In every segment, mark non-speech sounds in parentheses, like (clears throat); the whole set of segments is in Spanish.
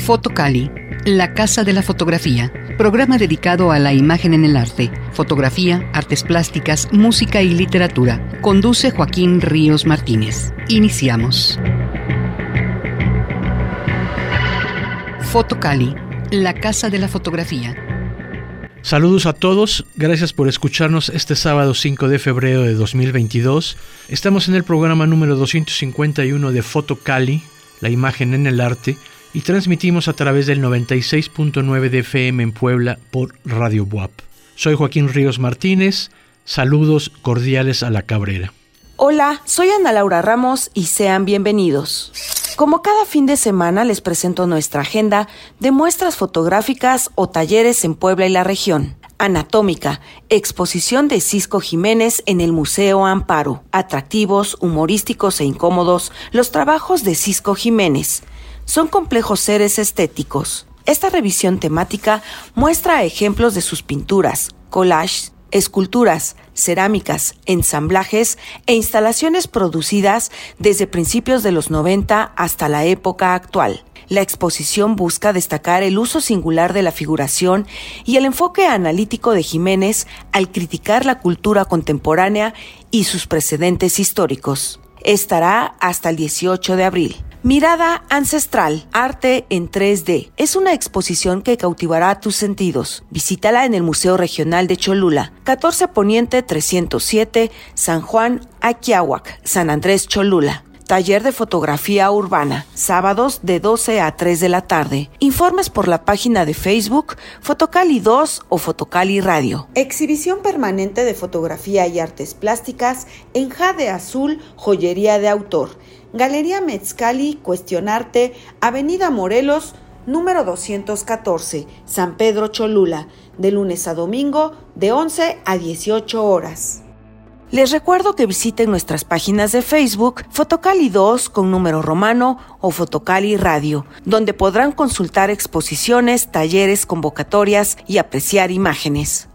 Fotocali, la Casa de la Fotografía, programa dedicado a la imagen en el arte, fotografía, artes plásticas, música y literatura. Conduce Joaquín Ríos Martínez. Iniciamos. Fotocali, la Casa de la Fotografía. Saludos a todos, gracias por escucharnos este sábado 5 de febrero de 2022. Estamos en el programa número 251 de Fotocali, la imagen en el arte, y transmitimos a través del 96.9 de FM en Puebla por Radio Buap. Soy Joaquín Ríos Martínez, saludos cordiales a la Cabrera. Hola, soy Ana Laura Ramos y sean bienvenidos. Como cada fin de semana les presento nuestra agenda de muestras fotográficas o talleres en Puebla y la región. Anatómica, exposición de Cisco Jiménez en el Museo Amparo. Atractivos, humorísticos e incómodos, los trabajos de Cisco Jiménez son complejos seres estéticos. Esta revisión temática muestra ejemplos de sus pinturas, collages, esculturas, cerámicas, ensamblajes e instalaciones producidas desde principios de los 90 hasta la época actual. La exposición busca destacar el uso singular de la figuración y el enfoque analítico de Jiménez al criticar la cultura contemporánea y sus precedentes históricos. Estará hasta el 18 de abril. Mirada Ancestral, Arte en 3D. Es una exposición que cautivará tus sentidos. Visítala en el Museo Regional de Cholula, 14 Poniente 307, San Juan, Aquiahuac, San Andrés Cholula. Taller de fotografía urbana, sábados de 12 a 3 de la tarde. Informes por la página de Facebook Fotocali 2 o Fotocali Radio. Exhibición permanente de fotografía y artes plásticas en Jade Azul, joyería de autor Galería Metzcali, Cuestionarte, Avenida Morelos, número 214, San Pedro Cholula, de lunes a domingo, de 11 a 18 horas. Les recuerdo que visiten nuestras páginas de Facebook Fotocali 2 con número romano o Fotocali Radio, donde podrán consultar exposiciones, talleres, convocatorias y apreciar imágenes.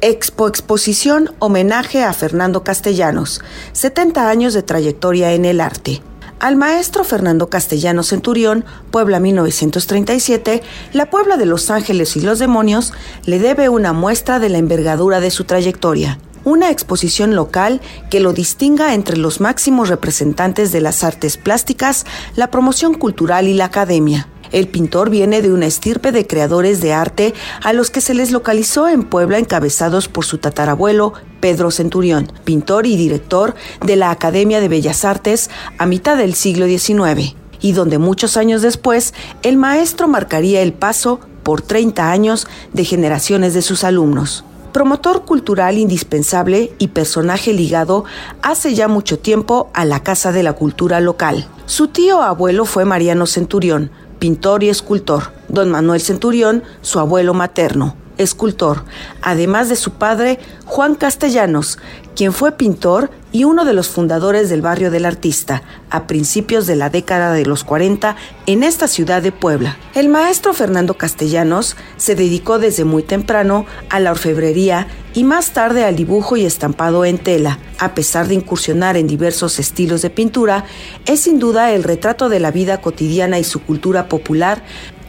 Expo Exposición Homenaje a Fernando Castellanos, 70 años de trayectoria en el arte. Al maestro Fernando Castellanos Centurión, Puebla 1937, la Puebla de Los Ángeles y los Demonios, le debe una muestra de la envergadura de su trayectoria. Una exposición local que lo distinga entre los máximos representantes de las artes plásticas, la promoción cultural y la academia. El pintor viene de una estirpe de creadores de arte a los que se les localizó en Puebla encabezados por su tatarabuelo Pedro Centurión, pintor y director de la Academia de Bellas Artes a mitad del siglo XIX, y donde muchos años después el maestro marcaría el paso por 30 años de generaciones de sus alumnos promotor cultural indispensable y personaje ligado hace ya mucho tiempo a la Casa de la Cultura local. Su tío abuelo fue Mariano Centurión, pintor y escultor. Don Manuel Centurión, su abuelo materno, escultor, además de su padre Juan Castellanos, quien fue pintor y uno de los fundadores del barrio del artista a principios de la década de los 40 en esta ciudad de Puebla. El maestro Fernando Castellanos se dedicó desde muy temprano a la orfebrería y más tarde al dibujo y estampado en tela. A pesar de incursionar en diversos estilos de pintura, es sin duda el retrato de la vida cotidiana y su cultura popular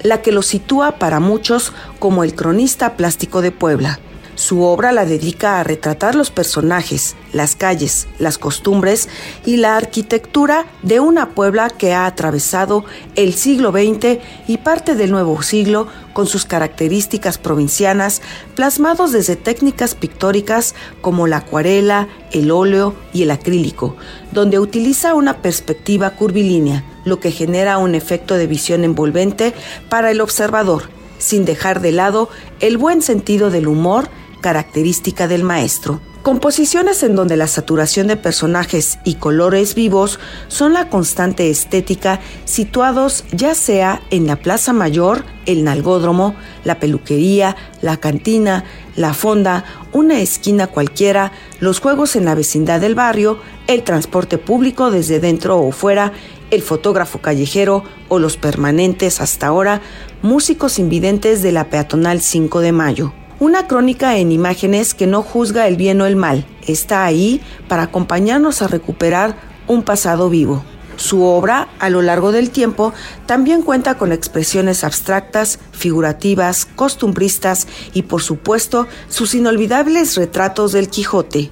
la que lo sitúa para muchos como el cronista plástico de Puebla. Su obra la dedica a retratar los personajes, las calles, las costumbres y la arquitectura de una Puebla que ha atravesado el siglo XX y parte del nuevo siglo con sus características provincianas plasmados desde técnicas pictóricas como la acuarela, el óleo y el acrílico, donde utiliza una perspectiva curvilínea, lo que genera un efecto de visión envolvente para el observador, sin dejar de lado el buen sentido del humor característica del maestro. Composiciones en donde la saturación de personajes y colores vivos son la constante estética situados ya sea en la Plaza Mayor, el Nalgódromo, la peluquería, la cantina, la fonda, una esquina cualquiera, los juegos en la vecindad del barrio, el transporte público desde dentro o fuera, el fotógrafo callejero o los permanentes hasta ahora, músicos invidentes de la peatonal 5 de mayo. Una crónica en imágenes que no juzga el bien o el mal, está ahí para acompañarnos a recuperar un pasado vivo. Su obra, a lo largo del tiempo, también cuenta con expresiones abstractas, figurativas, costumbristas y, por supuesto, sus inolvidables retratos del Quijote.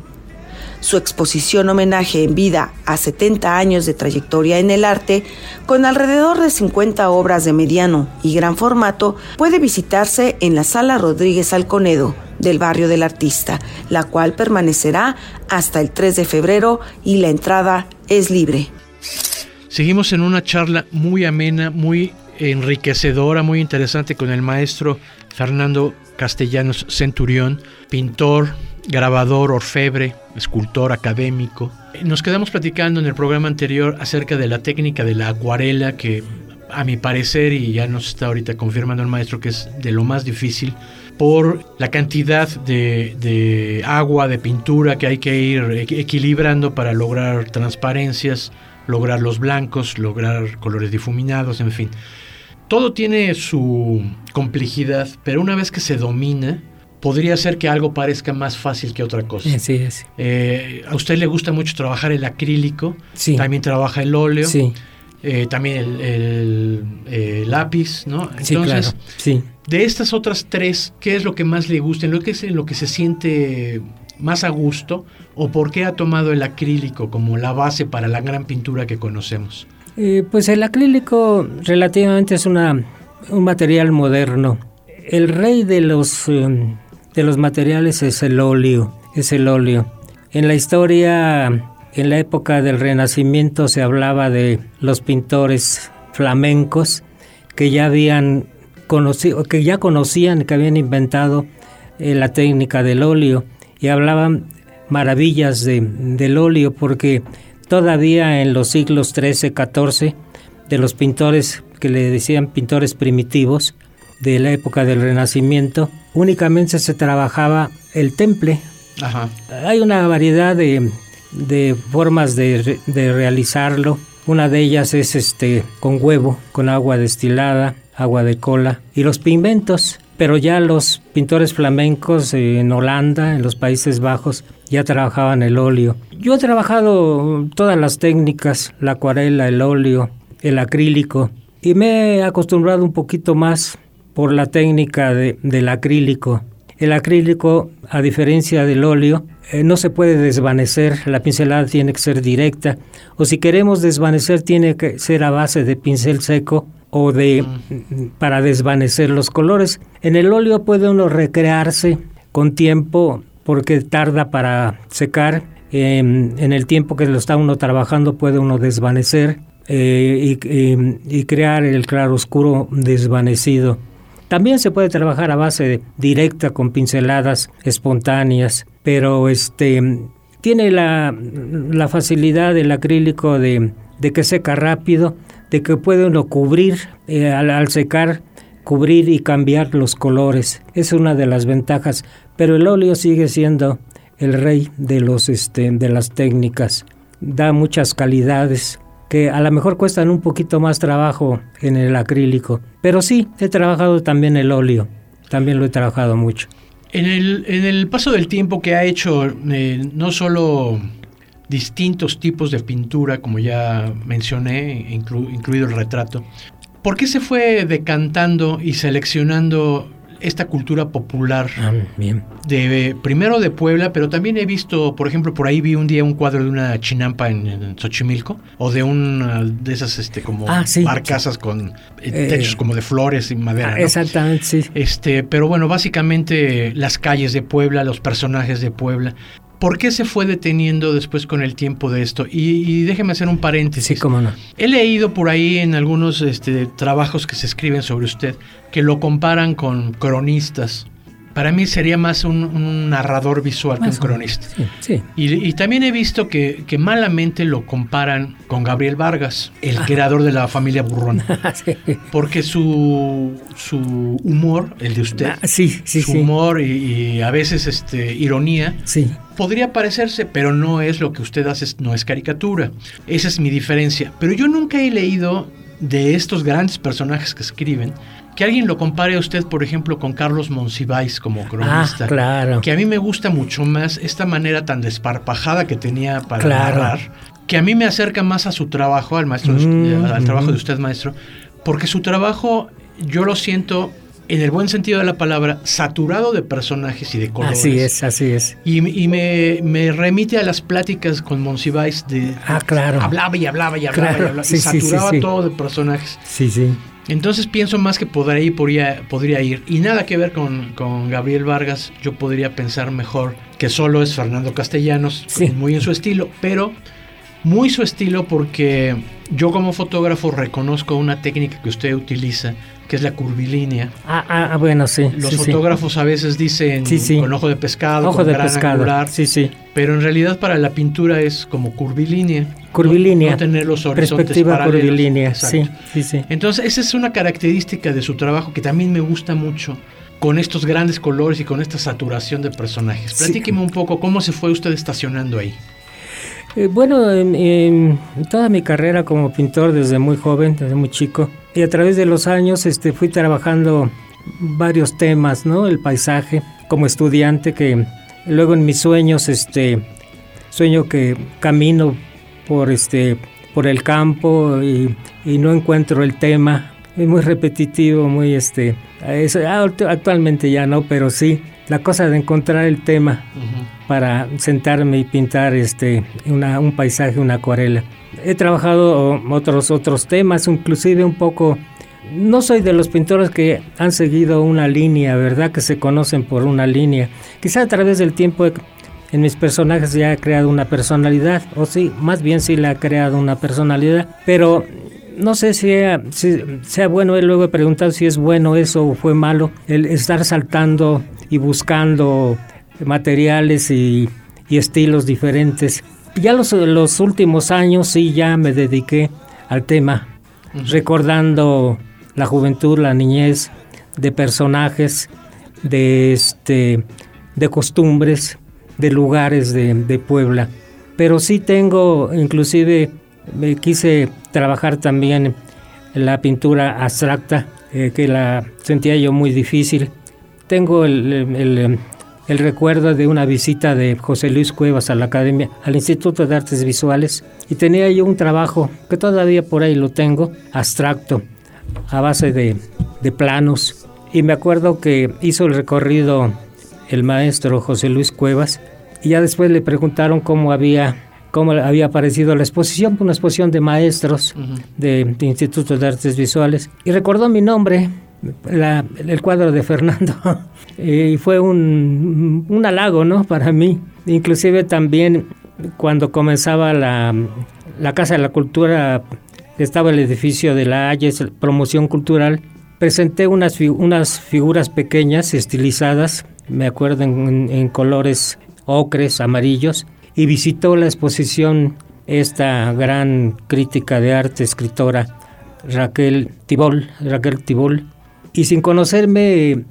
Su exposición homenaje en vida a 70 años de trayectoria en el arte, con alrededor de 50 obras de mediano y gran formato, puede visitarse en la Sala Rodríguez Alconedo del barrio del artista, la cual permanecerá hasta el 3 de febrero y la entrada es libre. Seguimos en una charla muy amena, muy enriquecedora, muy interesante con el maestro Fernando Castellanos Centurión, pintor, grabador, orfebre, escultor académico. Nos quedamos platicando en el programa anterior acerca de la técnica de la acuarela que a mi parecer, y ya nos está ahorita confirmando el maestro que es de lo más difícil, por la cantidad de, agua, de pintura que hay que ir equilibrando para lograr transparencias, lograr los blancos, lograr colores difuminados, en fin. Todo tiene su complejidad, pero una vez que se domina, podría ser que algo parezca más fácil que otra cosa. Sí, eh, a usted le gusta mucho trabajar el acrílico, sí. también trabaja el óleo, sí. Eh, también el, lápiz, ¿no? Entonces, sí. de estas otras tres, ¿qué es lo que más le gusta? ¿En lo que es en lo que se siente más a gusto? ¿O por qué ha tomado el acrílico como la base para la gran pintura que conocemos? Eh, pues el acrílico relativamente es una, un material moderno. El rey de los, em, de los materiales es el óleo, es el óleo. En la historia, en la época del Renacimiento se hablaba de los pintores flamencos que ya habían conocido, que ya conocían, que habían inventado eh, la técnica del óleo y hablaban maravillas de, del óleo porque todavía en los siglos XIII, XIV, de los pintores que le decían pintores primitivos de la época del Renacimiento, únicamente se trabajaba el temple. Hay una variedad de, de formas de, de, realizarlo. Una de ellas es este con huevo, con agua destilada, agua de cola y los pigmentos pero ya los pintores flamencos en Holanda, en los Países Bajos, ya trabajaban el óleo. Yo he trabajado todas las técnicas, la acuarela, el óleo, el acrílico, y me he acostumbrado un poquito más por la técnica del acrílico. El acrílico, a diferencia del óleo, eh, no se puede desvanecer, la pincelada tiene que ser directa, o si queremos desvanecer tiene que ser a base de pincel seco o de para desvanecer los colores. En el óleo puede uno recrearse con tiempo porque tarda para secar. en el tiempo que lo está uno trabajando puede uno desvanecer eh, y, crear el claroscuro desvanecido. También se puede trabajar a base directa con pinceladas espontáneas, pero este tiene la, facilidad del acrílico de, que seca rápido de que puede uno cubrir eh, al, secar, cubrir y cambiar los colores. Es una de las ventajas, pero el óleo sigue siendo el rey de, los, este, de las técnicas. Da muchas calidades que a lo mejor cuestan un poquito más trabajo en el acrílico, pero sí, he trabajado también el óleo, también lo he trabajado mucho. En el, en el paso del tiempo que ha hecho, eh, no solo distintos tipos de pintura, como ya mencioné, incluido el retrato. ¿Por qué se fue decantando y seleccionando esta cultura popular ah, bien. de primero de Puebla, pero también he visto, por ejemplo, por ahí vi un día un cuadro de una chinampa en, Xochimilco o de una de esas este como ah, barcazas con eh, techos como de flores y madera. Ah, exactamente, sí. Este, pero bueno, básicamente las calles de Puebla, los personajes de Puebla. ¿Por qué se fue deteniendo después con el tiempo de esto? Y, déjeme hacer un paréntesis. Sí, cómo no. He leído por ahí en algunos este, trabajos que se escriben sobre usted que lo comparan con cronistas. Para mí sería más un, narrador visual que un cronista. Sí, Y, también he visto que, malamente lo comparan con Gabriel Vargas, el creador de la familia Burrón. (laughs) Porque su, su humor, el de usted, ah, su humor y, a veces este, ironía, sí. podría parecerse, pero no es lo que usted hace, no es caricatura. Esa es mi diferencia. Pero yo nunca he leído de estos grandes personajes que escriben, que alguien lo compare a usted, por ejemplo, con Carlos Monsiváis como cronista. Ah, claro. Que a mí me gusta mucho más esta manera tan desparpajada que tenía para narrar que a mí me acerca más a su trabajo, al maestro, Mm, al trabajo de usted, maestro, porque su trabajo yo lo siento en el buen sentido de la palabra saturado de personajes y de colores. Así es, así es. Y, y me, me remite a las pláticas con Monsiváis de Ah, claro. hablaba y hablaba y hablaba Claro, y hablaba sí, y sí, sí, saturaba sí. todo de personajes. Sí, sí. Entonces pienso más que por ahí podría, podría ir. Y nada que ver con, con Gabriel Vargas, yo podría pensar mejor que solo es Fernando Castellanos, Sí. muy en su estilo, pero muy su estilo porque yo como fotógrafo reconozco una técnica que usted utiliza, que es la curvilínea. Ah, ah, ah, bueno, sí. Los sí, sí. fotógrafos a veces dicen Sí, con ojo de pescado, Ojo con de gran pescado. angular, Sí, sí. pero en realidad para la pintura es como curvilínea. Curvilínea. No, no tener los horizontes Perspectiva paralelos. curvilínea. Exacto. Sí, sí, sí. Entonces, esa es una característica de su trabajo que también me gusta mucho, con estos grandes colores y con esta saturación de personajes. Platíqueme un poco cómo se fue usted estacionando ahí. Eh, bueno, en, toda mi carrera como pintor desde muy joven, desde muy chico, y a través de los años este, fui trabajando varios temas, ¿no? El paisaje, como estudiante, que luego en mis sueños, este, sueño que camino por, este, por el campo y, no encuentro el tema. Es muy repetitivo, muy este. es- ah, act- actualmente ya no, pero sí. La cosa de encontrar el tema para sentarme y pintar este una- un paisaje, una acuarela. He trabajado otros otros temas, inclusive un poco. No soy de los pintores que han seguido una línea, ¿verdad? Que se conocen por una línea. Quizá a través del tiempo he- en mis personajes ya he creado una personalidad, o sí, más bien sí le ha creado una personalidad, pero no sé si, sea- si sea bueno, eh, luego he preguntado si es bueno eso o fue malo, el estar saltando y buscando materiales y, y estilos diferentes. Ya los, los últimos años sí ya me dediqué al tema, recordando la juventud, la niñez, de personajes, de, este, de costumbres, de lugares de, de Puebla. Pero sí tengo, inclusive, me quise trabajar también la pintura abstracta, eh, que la sentía yo muy difícil. Tengo el, el- el- el recuerdo de una visita de José Luis Cuevas a la Academia, al Instituto de Artes Visuales, y tenía yo un trabajo que todavía por ahí lo tengo, abstracto, a base de, de planos. Y me acuerdo que hizo el recorrido el maestro José Luis Cuevas, y ya después le preguntaron cómo había, cómo había aparecido la exposición, una exposición de maestros de, de Instituto de Artes Visuales, y recordó mi nombre, la- el cuadro de Fernando, (laughs) y fue un, un halago, ¿no? Para mí. Inclusive también cuando comenzaba la, la Casa de la Cultura, estaba el edificio de la Hayes, Promoción Cultural, presenté unas, unas figuras pequeñas, estilizadas, me acuerdo en colores ocres, amarillos, y visitó la exposición esta gran crítica de arte, escritora, Raquel Tibol, Raquel Tibol, y sin conocerme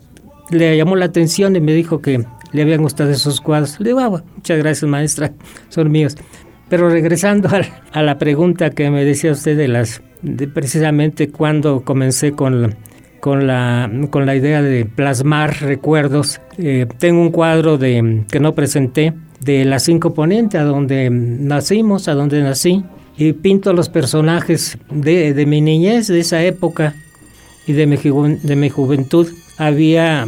le llamó la atención y me dijo que le habían gustado esos cuadros. Le digo, "Ah, muchas gracias maestra, son míos. Pero regresando (laughs) al- a, la pregunta que me decía usted de las, de precisamente cuando comencé con la, con la, con la idea de plasmar recuerdos, eh, tengo un cuadro de, que no presenté de las cinco ponientes, a donde nacimos, a donde nací, y pinto los personajes de, de mi niñez, de esa época, y de mi, juven- de mi juventud. Había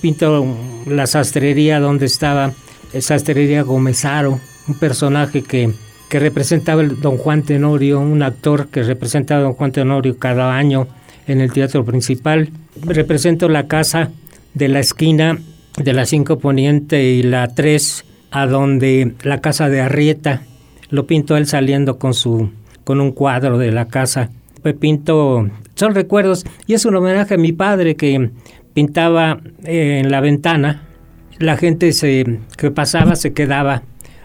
pinto la sastrería donde estaba eh, Sastrería Gomezaro, un personaje que, que representaba el Don Juan Tenorio, un actor que representaba a Don Juan Tenorio cada año en el teatro principal. Represento la casa de la esquina de la 5 Poniente y la 3, a donde la casa de Arrieta, lo pinto él saliendo con su con un cuadro de la casa. Pues pinto, son recuerdos, y es un homenaje a mi padre que pintaba eh, en la ventana. La gente se, que pasaba se quedaba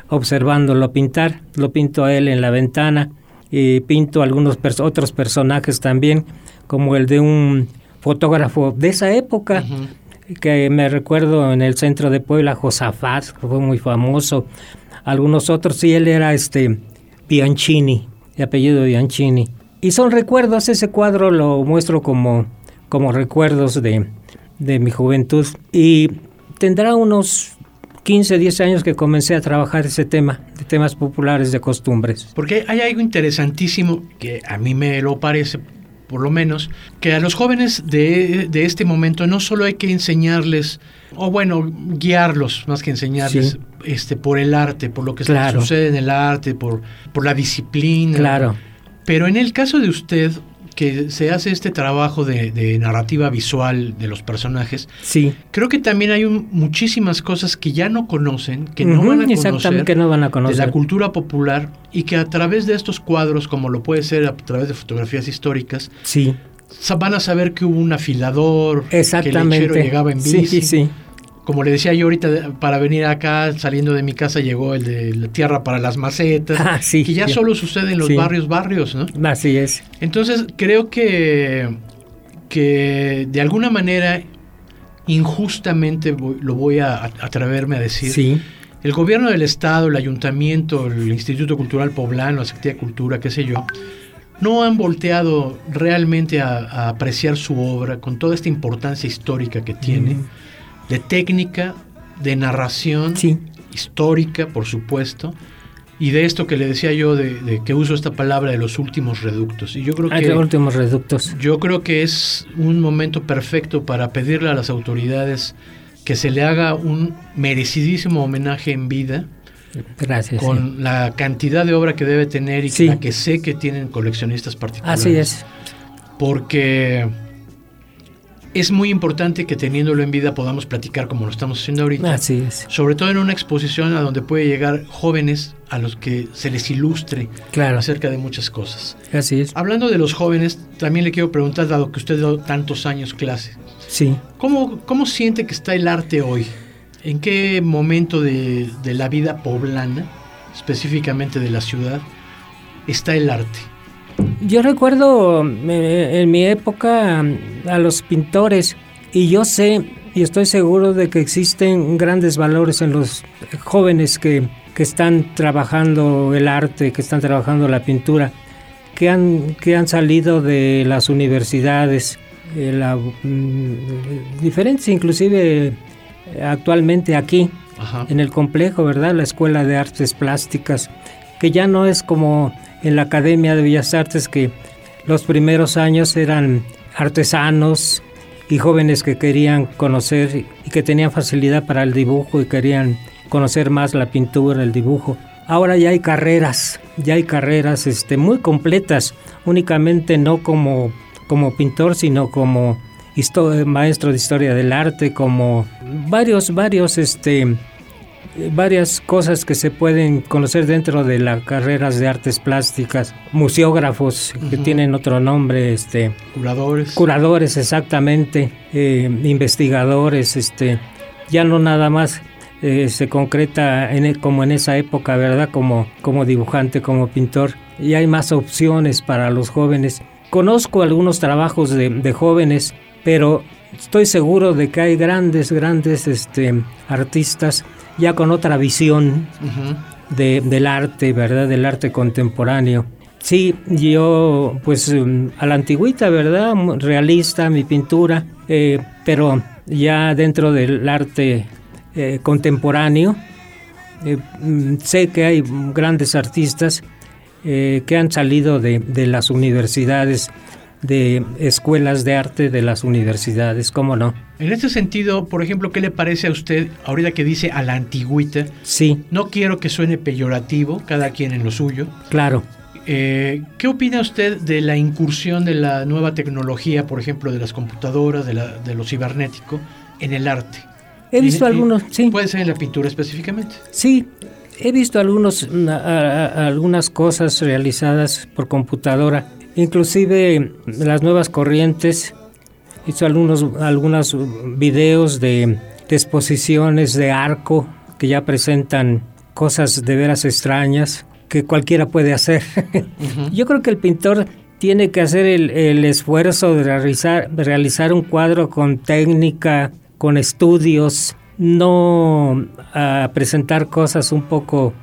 observándolo pintar. Lo pinto a él en la ventana y pinto algunos otros personajes también, como el de un fotógrafo de esa época, que me recuerdo en el centro de Puebla, Josafat, que fue muy famoso. Algunos otros, sí, él era este Bianchini, de apellido Bianchini. Y son recuerdos, ese cuadro lo muestro como, como recuerdos de, de mi juventud. Y tendrá unos 15, 10 años que comencé a trabajar ese tema, temas populares de costumbres. Porque hay algo interesantísimo que a mí me lo parece, por lo menos, que a los jóvenes de, de este momento no solo hay que enseñarles, o bueno, guiarlos más que enseñarles, Sí. este, por el arte, por lo que Claro. sucede en el arte, por, por la disciplina. Claro. Pero en el caso de usted, que se hace este trabajo de, de narrativa visual de los personajes, Sí. creo que también hay un- muchísimas cosas que ya no conocen, que no van a conocer Exactamente, que no van a de conocer. la cultura popular y que a través de estos cuadros, como lo puede ser a través de fotografías históricas, Sí, van a saber que hubo un afilador, que el lechero llegaba en Sí, bici. sí, sí. Como le decía yo ahorita, para venir acá, saliendo de mi casa, llegó el de la tierra para las macetas, Ah, sí, que ya solo sucede en los Sí. barrios, barrios, ¿no? Así es. Entonces, creo que, que de alguna manera, injustamente voy- lo voy a a- atreverme a decir, Sí, el gobierno del estado, el ayuntamiento, el Instituto Cultural Poblano, la Secretaría de Cultura, qué sé yo, no han volteado realmente a, a apreciar su obra con toda esta importancia histórica que tiene, Mm. De técnica, de narración sí, histórica, por supuesto, y de esto que le decía yo, de, de que uso esta palabra de los últimos reductos. Y yo creo Hay que últimos reductos. yo creo que es un momento perfecto para pedirle a las autoridades que se le haga un merecidísimo homenaje en vida Gracias. sí. con la cantidad de obra que debe tener y Sí. la que sé que tienen coleccionistas particulares. Así es. Porque es muy importante que teniéndolo en vida podamos platicar como lo estamos haciendo ahorita. Así es. Sobre todo en una exposición a donde puede llegar jóvenes a los que se les ilustre Claro. acerca de muchas cosas. Así es. Hablando de los jóvenes, también le quiero preguntar, dado que usted dio tantos años clase, Sí. ¿cómo, cómo siente que está el arte hoy? ¿En qué momento de, de la vida poblana, específicamente de la ciudad, está el arte? Yo recuerdo eh, en mi época a los pintores y yo sé y estoy seguro de que existen grandes valores en los jóvenes que, que están trabajando el arte, que están trabajando la pintura, que han, que han salido de las universidades, eh, la, mm, diferentes inclusive actualmente aquí Ajá. en el complejo, ¿verdad? La Escuela de Artes Plásticas, que ya no es como en la Academia de Bellas Artes que los primeros años eran artesanos y jóvenes que querían conocer y que tenían facilidad para el dibujo y querían conocer más la pintura, el dibujo. Ahora ya hay carreras, ya hay carreras este, muy completas, únicamente no como, como pintor, sino como maestro de historia del arte, como varios, varios, este, varias cosas que se pueden conocer dentro de las carreras de artes plásticas, museógrafos que tienen otro nombre, este, Curadores. curadores exactamente, eh, investigadores, este, ya no nada más eh, se concreta en, e- como en esa época, ¿verdad? Como, como dibujante, como pintor, y hay más opciones para los jóvenes. Conozco algunos trabajos de, de jóvenes, pero estoy seguro de que hay grandes, grandes este, artistas ya con otra visión de- del arte, ¿verdad? Del arte contemporáneo. Sí, yo pues mm, a la antigüita, ¿verdad? Realista, mi pintura, eh, pero ya dentro del arte eh, contemporáneo, eh, mm, sé que hay grandes artistas que han salido de, de las universidades, de escuelas de arte de las universidades, ¿cómo no? En este sentido, por ejemplo, ¿qué le parece a usted ahorita que dice a la antigüita? Sí, No quiero que suene peyorativo, cada quien en lo suyo. claro. Eh, ¿Qué opina usted de la incursión de la nueva tecnología, por ejemplo, de las computadoras, de, la- de lo cibernético, en el arte? He visto Y- y algunos, sí. Puede ser en la pintura específicamente. Sí, he visto algunos, a- a- algunas cosas realizadas por computadora, inclusive las nuevas corrientes. Visto algunos, algunos videos de, de exposiciones de arco que ya presentan cosas de veras extrañas que cualquiera puede hacer. (laughs) Yo creo que el pintor tiene que hacer el, el esfuerzo de realizar, de realizar un cuadro con técnica, con estudios, no a presentar cosas un poco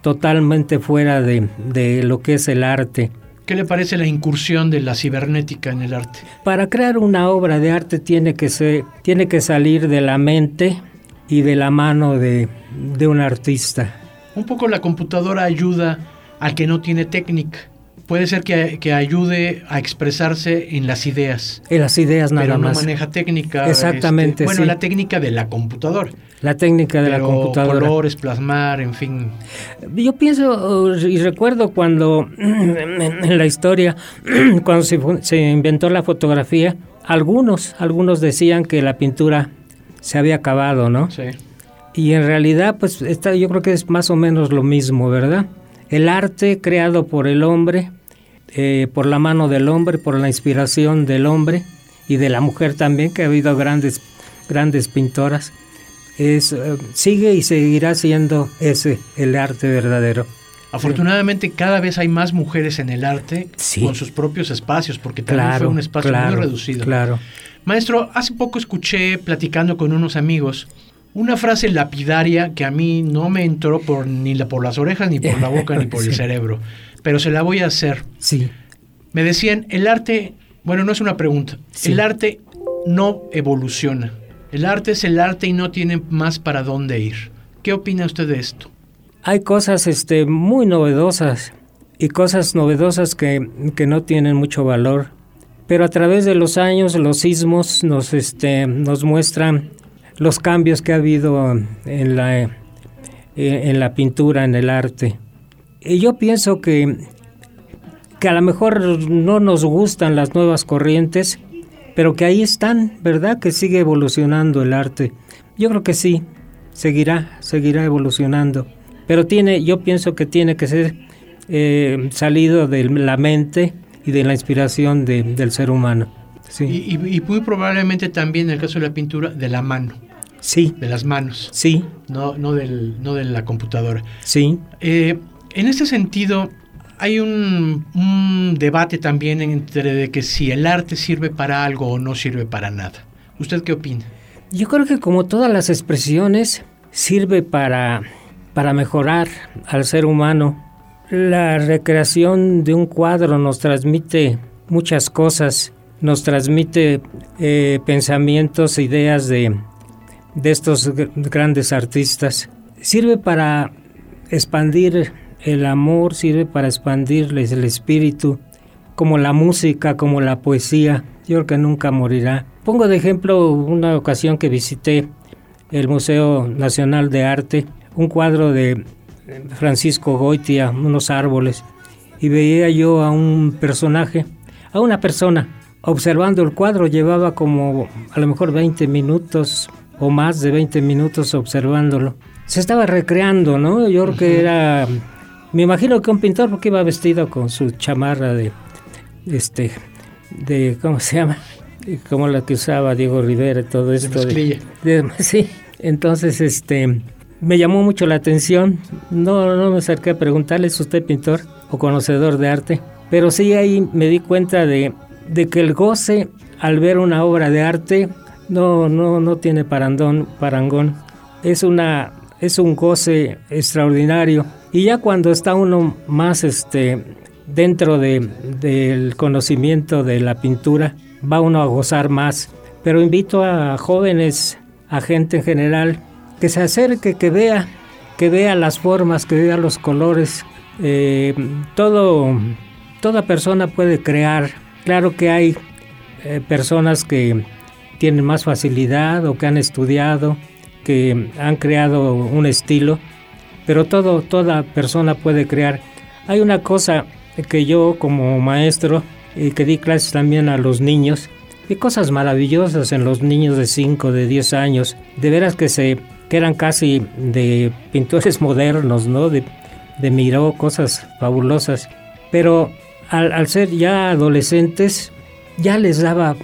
totalmente fuera de, de lo que es el arte. ¿Qué le parece la incursión de la cibernética en el arte? Para crear una obra de arte tiene que, ser, tiene que salir de la mente y de la mano de, de un artista. un poco la computadora ayuda al que no tiene técnica. Puede ser que, ayude a expresarse en las ideas. En las ideas nada pero no maneja técnica. Exactamente. Este, bueno, la técnica de la computadora. La técnica de la computadora. colores, plasmar, en fin. Yo pienso y recuerdo cuando (clears throat) en la historia, (clears throat) cuando se, se inventó la fotografía, algunos, algunos decían que la pintura se había acabado, ¿no? Sí. Y en realidad, pues está, yo creo que es más o menos lo mismo, ¿verdad? El arte creado por el hombre, eh, por la mano del hombre, por la inspiración del hombre y de la mujer también, que ha habido grandes, grandes pintoras, es, eh, sigue y seguirá siendo ese el arte verdadero. Afortunadamente cada vez hay más mujeres en el arte con sus propios espacios, porque también fue un espacio muy reducido. Claro. Maestro, hace poco escuché platicando con unos amigos una frase lapidaria que a mí no me entró por ni la, por las orejas, ni por la boca, ni por el (laughs) cerebro, pero se la voy a hacer. Sí. Me decían, el arte, bueno, no es una pregunta, el arte no evoluciona. El arte es el arte y no tiene más para dónde ir. ¿Qué opina usted de esto? Hay cosas este, muy novedosas y cosas novedosas que, que no tienen mucho valor, pero a través de los años los sismos nos, este, nos muestran los cambios que ha habido en la, eh, en la pintura, en el arte. Y yo pienso que, que a lo mejor no nos gustan las nuevas corrientes, pero que ahí están, ¿verdad? Que sigue evolucionando el arte. Yo creo que sí, seguirá, seguirá evolucionando. Pero tiene, yo pienso que tiene que ser eh, salido de la mente y de la inspiración del ser humano. Y, muy probablemente también en el caso de la pintura, de la mano. Sí. De las manos. Sí. No, no, del, no de la computadora. Sí. Eh, en este sentido, hay un, debate también entre de que si el arte sirve para algo o no sirve para nada. ¿Usted qué opina? Yo creo que como todas las expresiones, sirve para, para mejorar al ser humano. La recreación de un cuadro nos transmite muchas cosas nos transmite eh, pensamientos, ideas de, de estos grandes artistas. Sirve para expandir el amor, sirve para expandirles el espíritu, como la música, como la poesía. Yo creo que nunca morirá. Pongo de ejemplo una ocasión que visité el Museo Nacional de Arte, un cuadro de Francisco Goitia, unos árboles, y veía yo a un personaje, a una persona observando el cuadro, llevaba como a lo mejor 20 minutos o más de 20 minutos observándolo. Se estaba recreando, ¿no? Yo creo que era, me imagino que un pintor porque iba vestido con su chamarra de, este, de, ¿cómo se llama? Como la que usaba Diego Rivera y todo esto. De, de, sí, entonces, este, me llamó mucho la atención. No, no me acerqué a preguntarle, ¿es usted pintor o conocedor de arte? Pero sí ahí me di cuenta de de que el goce al ver una obra de arte no, no, no tiene parandón, parangón. Es, una, es un goce extraordinario. Y ya cuando está uno más este, dentro de, del conocimiento de la pintura, va uno a gozar más. Pero invito a jóvenes, a gente en general, que se acerque, que vea, que vea las formas, que vea los colores. Eh, todo, toda persona puede crear Claro que hay eh, personas que tienen más facilidad o que han estudiado, que han creado un estilo, pero todo, toda persona puede crear. Hay una cosa que yo como maestro y que di clases también a los niños, vi cosas maravillosas en los niños de 5, de 10 años, de veras que se que eran casi de pintores (laughs) modernos, ¿no? De, de Miró, cosas fabulosas. Pero al, ser ya adolescentes, ya les daba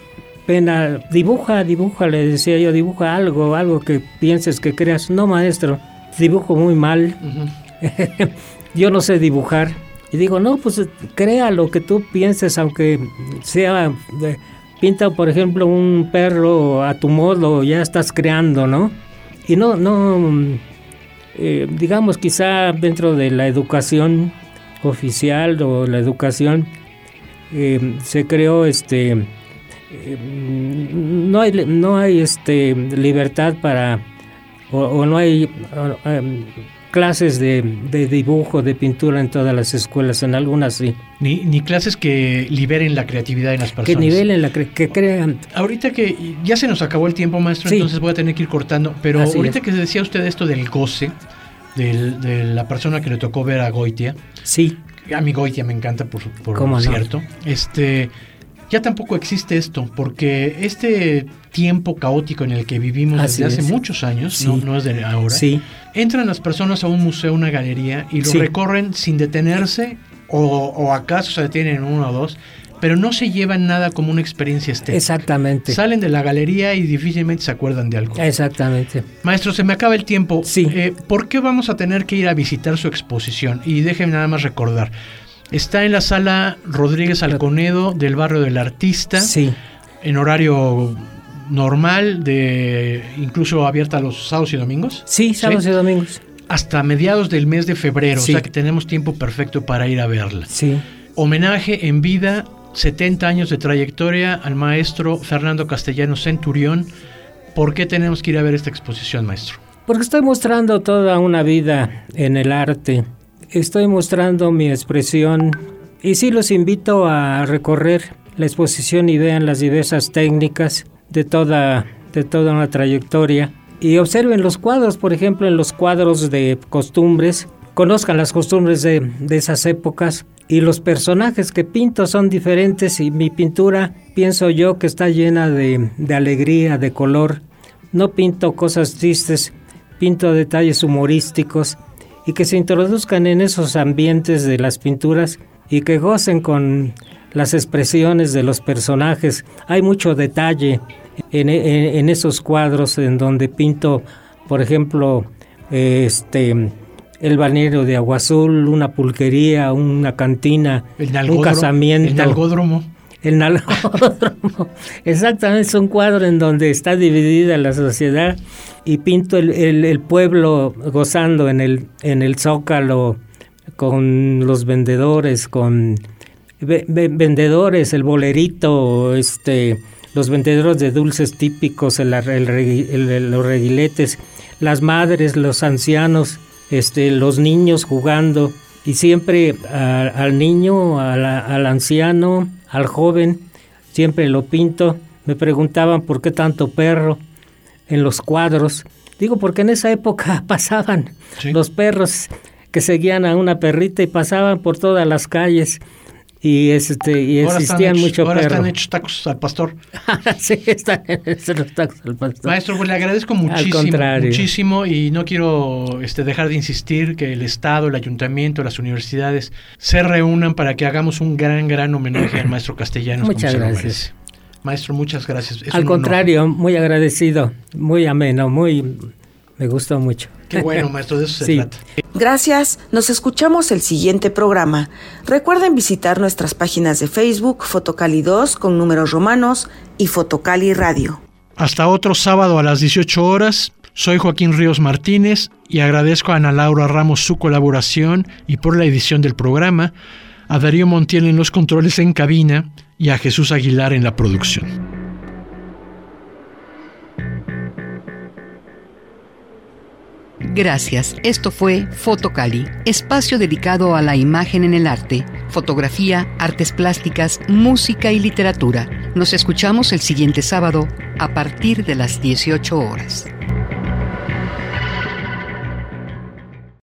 pena, dibuja, dibuja, le decía yo, dibuja algo, algo que pienses que creas. No, maestro, dibujo muy mal, (laughs) yo no sé dibujar. Y digo, no, pues crea lo que tú pienses, aunque sea, pinta por ejemplo un perro a tu modo, ya estás creando, ¿no? Y no, no, eh, digamos quizá dentro de la educación oficial o la educación eh, se creó este eh, no hay no hay este libertad para o, no hay clases de, dibujo, de pintura en todas las escuelas, en algunas sí. Ni, ni clases que liberen la creatividad en las personas. Que nivelen la que crean. Ahorita que ya se nos acabó el tiempo, maestro, entonces voy a tener que ir cortando, pero ahorita que decía usted esto del goce, de la persona que le tocó ver a Goitia. Sí. A mi Goitia me encanta, por, por cierto. Este, ya tampoco existe esto, porque este tiempo caótico en el que vivimos desde hace muchos años, no, es de ahora, sí. entran las personas a un museo, una galería, y lo recorren sin detenerse, o, o acaso se detienen uno o dos, pero no se llevan nada como una experiencia estética. Exactamente. Salen de la galería y difícilmente se acuerdan de algo. Exactamente. Maestro, se me acaba el tiempo. Sí. Eh, ¿Por qué vamos a tener que ir a visitar su exposición? Y déjenme nada más recordar. Está en la sala Rodríguez Alconedo del barrio del Artista. Sí. En horario normal, de incluso abierta los sábados y domingos. Sí, sábados y domingos. Hasta mediados del mes de febrero, o sea que tenemos tiempo perfecto para ir a verla. Sí. Homenaje en vida 70 años de trayectoria al maestro Fernando Castellano Centurión. ¿Por qué tenemos que ir a ver esta exposición, maestro? Porque estoy mostrando toda una vida en el arte. Estoy mostrando mi expresión y sí los invito a recorrer la exposición y vean las diversas técnicas de toda, de toda una trayectoria. Y observen los cuadros, por ejemplo, en los cuadros de costumbres, conozcan las costumbres de, de esas épocas, y los personajes que pinto son diferentes y mi pintura pienso yo que está llena de, alegría, de color. No pinto cosas tristes, pinto detalles humorísticos y que se introduzcan en esos ambientes de las pinturas y que gocen con las expresiones de los personajes. Hay mucho detalle en, esos cuadros en donde pinto, por ejemplo, este el balneario de Agua Azul, una pulquería, una cantina, un casamiento. El algodromo. El nalgódromo. (laughs) Exactamente, es un cuadro en donde está dividida la sociedad y pinto el, pueblo gozando en el, en el zócalo con los vendedores, con vendedores, el bolerito, este, los vendedores de dulces típicos, el, los reguiletes, las madres, los ancianos este, los niños jugando y siempre al niño, al anciano, al joven, siempre lo pinto. Me preguntaban por qué tanto perro en los cuadros. Digo, porque en esa época (laughs) pasaban los perros que seguían a una perrita y pasaban por todas las calles y este y existían mucho ahora están hechos tacos al pastor. (laughs) Sí están hechos los tacos al pastor. Maestro pues le agradezco muchísimo muchísimo y no quiero este dejar de insistir que el estado el ayuntamiento las universidades se reúnan para que hagamos un gran gran homenaje al maestro castellano muchas gracias. maestro muchas gracias. Al contrario muy agradecido muy ameno muy me gustó mucho Qué bueno, maestro, de eso se trata. Gracias, nos escuchamos el siguiente programa. Recuerden visitar nuestras páginas de Facebook, Fotocali 2 con números romanos y Fotocali Radio. Hasta otro sábado a las 18 horas. Soy Joaquín Ríos Martínez y agradezco a Ana Laura Ramos su colaboración y por la edición del programa, a Darío Montiel en los controles en cabina y a Jesús Aguilar en la producción. Gracias. Esto fue Fotocali, espacio dedicado a la imagen en el arte, fotografía, artes plásticas, música y literatura. Nos escuchamos el siguiente sábado a partir de las 18 horas.